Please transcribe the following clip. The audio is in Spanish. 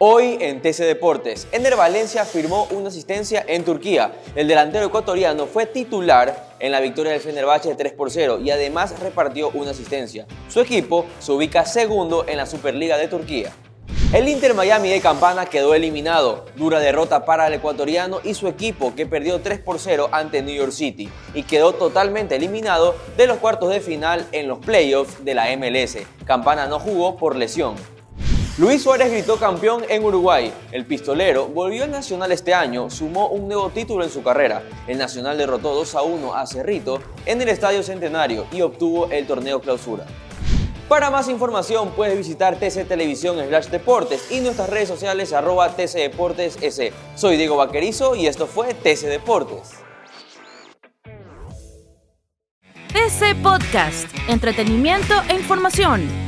Hoy en TC Deportes, Ener Valencia firmó una asistencia en Turquía. El delantero ecuatoriano fue titular en la victoria del Fenerbahce de 3 por 0 y además repartió una asistencia. Su equipo se ubica segundo en la Superliga de Turquía. El Inter Miami de Campana quedó eliminado. Dura derrota para el ecuatoriano y su equipo que perdió 3 por 0 ante New York City y quedó totalmente eliminado de los cuartos de final en los playoffs de la MLS. Campana no jugó por lesión. Luis Suárez gritó campeón en Uruguay. El pistolero volvió al Nacional este año, sumó un nuevo título en su carrera. El Nacional derrotó 2 a 1 a Cerrito en el Estadio Centenario y obtuvo el torneo clausura. Para más información puedes visitar TC Televisión Slash Deportes y nuestras redes sociales arroba TC Deportes S. Soy Diego Vaquerizo y esto fue TC Deportes. TC Podcast, entretenimiento e información